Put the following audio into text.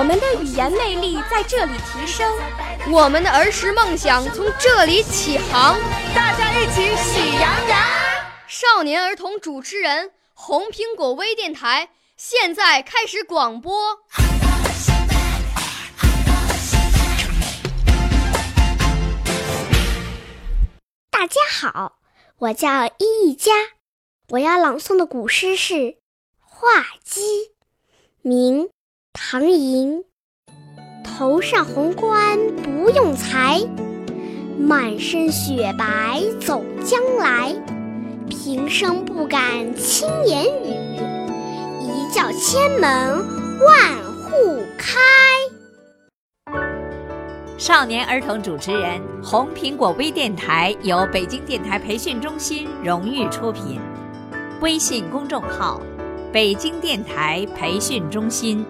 我们的语言魅力在这里提升，我们的儿时梦想从这里起航。大家一起喜羊羊。少年儿童主持人，红苹果微电台现在开始广播。大家好，我叫伊一佳，我要朗诵的古诗是《画鸡》，明。唐寅，头上红冠不用裁，满身雪白走将来。平生不敢轻言语，一叫千门万户开。少年儿童主持人，红苹果微电台由北京电台培训中心荣誉出品，微信公众号：北京电台培训中心。